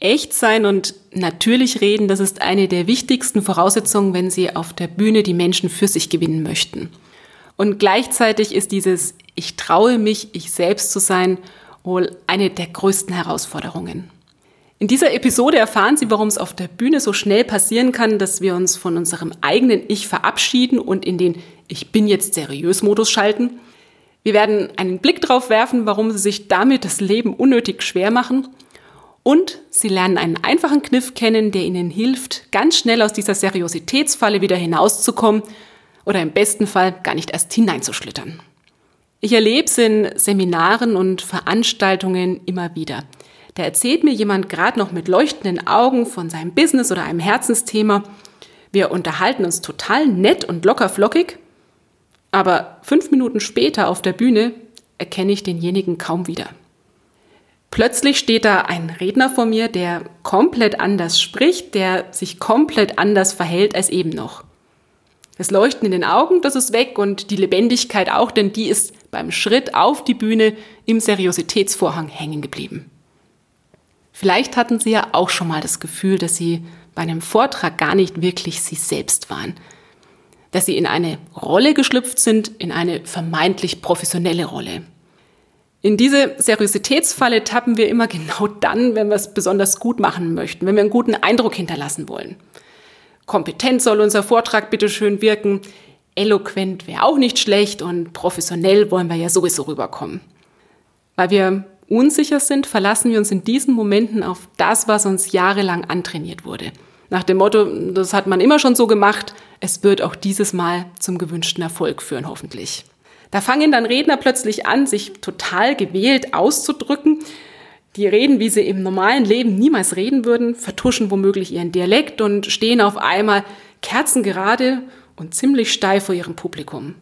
Echt sein und natürlich reden, das ist eine der wichtigsten Voraussetzungen, wenn Sie auf der Bühne die Menschen für sich gewinnen möchten. Und gleichzeitig ist dieses Ich traue mich, ich selbst zu sein, wohl eine der größten Herausforderungen. In dieser Episode erfahren Sie, warum es auf der Bühne so schnell passieren kann, dass wir uns von unserem eigenen Ich verabschieden und in den Ich bin jetzt seriös Modus schalten. Wir werden einen Blick darauf werfen, warum Sie sich damit das Leben unnötig schwer machen und Sie lernen einen einfachen Kniff kennen, der Ihnen hilft, ganz schnell aus dieser Seriositätsfalle wieder hinauszukommen oder im besten Fall gar nicht erst hineinzuschlittern. Ich erlebe es in Seminaren und Veranstaltungen immer wieder. Da erzählt mir jemand gerade noch mit leuchtenden Augen von seinem Business oder einem Herzensthema. Wir unterhalten uns total nett und locker flockig, aber fünf Minuten später auf der Bühne erkenne ich denjenigen kaum wieder. Plötzlich steht da ein Redner vor mir, der komplett anders spricht, der sich komplett anders verhält als eben noch. Das Leuchten in den Augen, das ist weg und die Lebendigkeit auch, denn die ist beim Schritt auf die Bühne im Seriositätsvorhang hängen geblieben. Vielleicht hatten Sie ja auch schon mal das Gefühl, dass Sie bei einem Vortrag gar nicht wirklich Sie selbst waren. Dass Sie in eine Rolle geschlüpft sind, in eine vermeintlich professionelle Rolle. In diese Seriositätsfalle tappen wir immer genau dann, wenn wir es besonders gut machen möchten, wenn wir einen guten Eindruck hinterlassen wollen. Kompetent soll unser Vortrag bitte schön wirken, eloquent wäre auch nicht schlecht und professionell wollen wir ja sowieso rüberkommen. Weil wir unsicher sind, verlassen wir uns in diesen Momenten auf das, was uns jahrelang antrainiert wurde. Nach dem Motto, das hat man immer schon so gemacht, es wird auch dieses Mal zum gewünschten Erfolg führen, hoffentlich. Da fangen dann Redner plötzlich an, sich total gewählt auszudrücken. Die reden, wie sie im normalen Leben niemals reden würden, vertuschen womöglich ihren Dialekt und stehen auf einmal kerzengerade und ziemlich steif vor ihrem Publikum.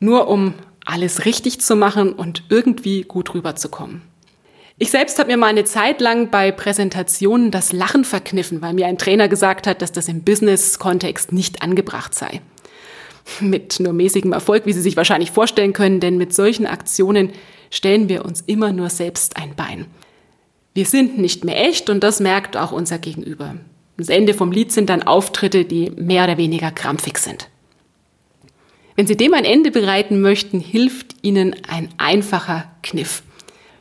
Nur um alles richtig zu machen und irgendwie gut rüberzukommen. Ich selbst habe mir mal eine Zeit lang bei Präsentationen das Lachen verkniffen, weil mir ein Trainer gesagt hat, dass das im Business-Kontext nicht angebracht sei. Mit nur mäßigem Erfolg, wie Sie sich wahrscheinlich vorstellen können, denn mit solchen Aktionen stellen wir uns immer nur selbst ein Bein. Wir sind nicht mehr echt und das merkt auch unser Gegenüber. Das Ende vom Lied sind dann Auftritte, die mehr oder weniger krampfig sind. Wenn Sie dem ein Ende bereiten möchten, hilft Ihnen ein einfacher Kniff.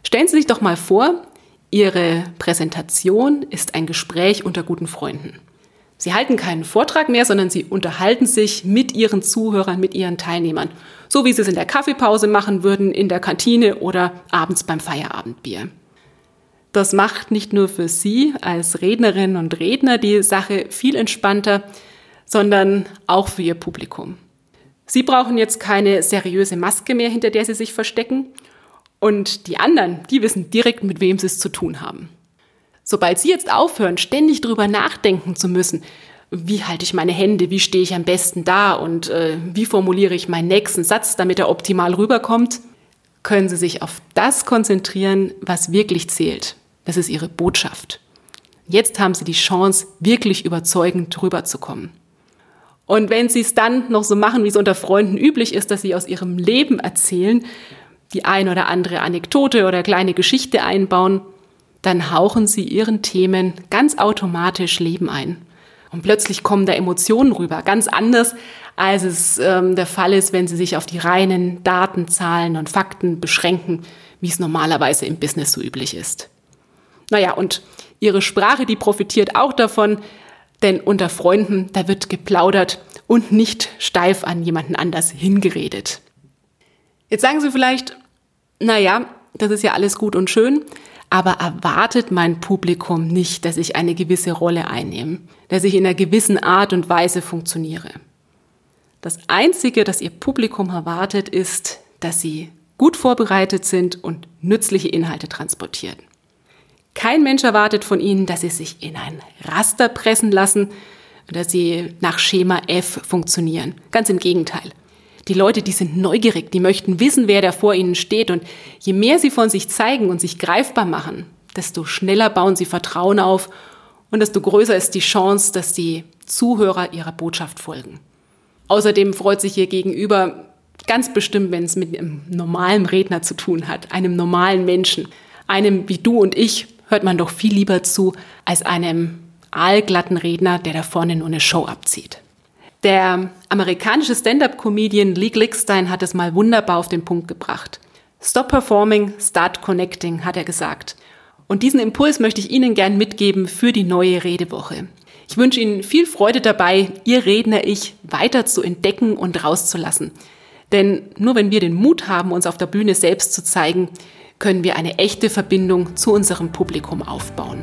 Stellen Sie sich doch mal vor, Ihre Präsentation ist ein Gespräch unter guten Freunden. Sie halten keinen Vortrag mehr, sondern Sie unterhalten sich mit Ihren Zuhörern, mit Ihren Teilnehmern. So wie Sie es in der Kaffeepause machen würden, in der Kantine oder abends beim Feierabendbier. Das macht nicht nur für Sie als Rednerinnen und Redner die Sache viel entspannter, sondern auch für Ihr Publikum. Sie brauchen jetzt keine seriöse Maske mehr, hinter der Sie sich verstecken. Und die anderen, die wissen direkt, mit wem Sie es zu tun haben. Sobald Sie jetzt aufhören, ständig drüber nachdenken zu müssen, wie halte ich meine Hände, wie stehe ich am besten da und äh, wie formuliere ich meinen nächsten Satz, damit er optimal rüberkommt, können Sie sich auf das konzentrieren, was wirklich zählt. Das ist Ihre Botschaft. Jetzt haben Sie die Chance, wirklich überzeugend rüberzukommen. Und wenn Sie es dann noch so machen, wie es unter Freunden üblich ist, dass Sie aus Ihrem Leben erzählen, die ein oder andere Anekdote oder kleine Geschichte einbauen, dann hauchen sie ihren Themen ganz automatisch Leben ein. Und plötzlich kommen da Emotionen rüber, ganz anders, als es ähm, der Fall ist, wenn sie sich auf die reinen Daten, Zahlen und Fakten beschränken, wie es normalerweise im Business so üblich ist. Naja, und ihre Sprache, die profitiert auch davon, denn unter Freunden, da wird geplaudert und nicht steif an jemanden anders hingeredet. Jetzt sagen Sie vielleicht, naja, das ist ja alles gut und schön, aber erwartet mein Publikum nicht, dass ich eine gewisse Rolle einnehme, dass ich in einer gewissen Art und Weise funktioniere. Das Einzige, das Ihr Publikum erwartet, ist, dass Sie gut vorbereitet sind und nützliche Inhalte transportieren. Kein Mensch erwartet von ihnen, dass sie sich in ein Raster pressen lassen, dass sie nach Schema F funktionieren. Ganz im Gegenteil. Die Leute, die sind neugierig, die möchten wissen, wer da vor ihnen steht. Und je mehr sie von sich zeigen und sich greifbar machen, desto schneller bauen sie Vertrauen auf und desto größer ist die Chance, dass die Zuhörer ihrer Botschaft folgen. Außerdem freut sich ihr Gegenüber ganz bestimmt, wenn es mit einem normalen Redner zu tun hat, einem normalen Menschen. Einem wie du und ich hört man doch viel lieber zu als einem aalglatten Redner, der da vorne nur eine Show abzieht. Der amerikanische Stand-up-Comedian Lee Glickstein hat es mal wunderbar auf den Punkt gebracht. Stop performing, start connecting, hat er gesagt. Und diesen Impuls möchte ich Ihnen gern mitgeben für die neue Redewoche. Ich wünsche Ihnen viel Freude dabei, Ihr Redner-Ich weiter zu entdecken und rauszulassen. Denn nur wenn wir den Mut haben, uns auf der Bühne selbst zu zeigen, können wir eine echte Verbindung zu unserem Publikum aufbauen.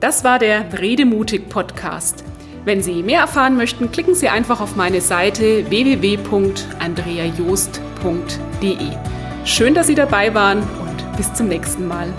Das war der Redemutig Podcast. Wenn Sie mehr erfahren möchten, klicken Sie einfach auf meine Seite www.andreajost.de. Schön, dass Sie dabei waren und bis zum nächsten Mal.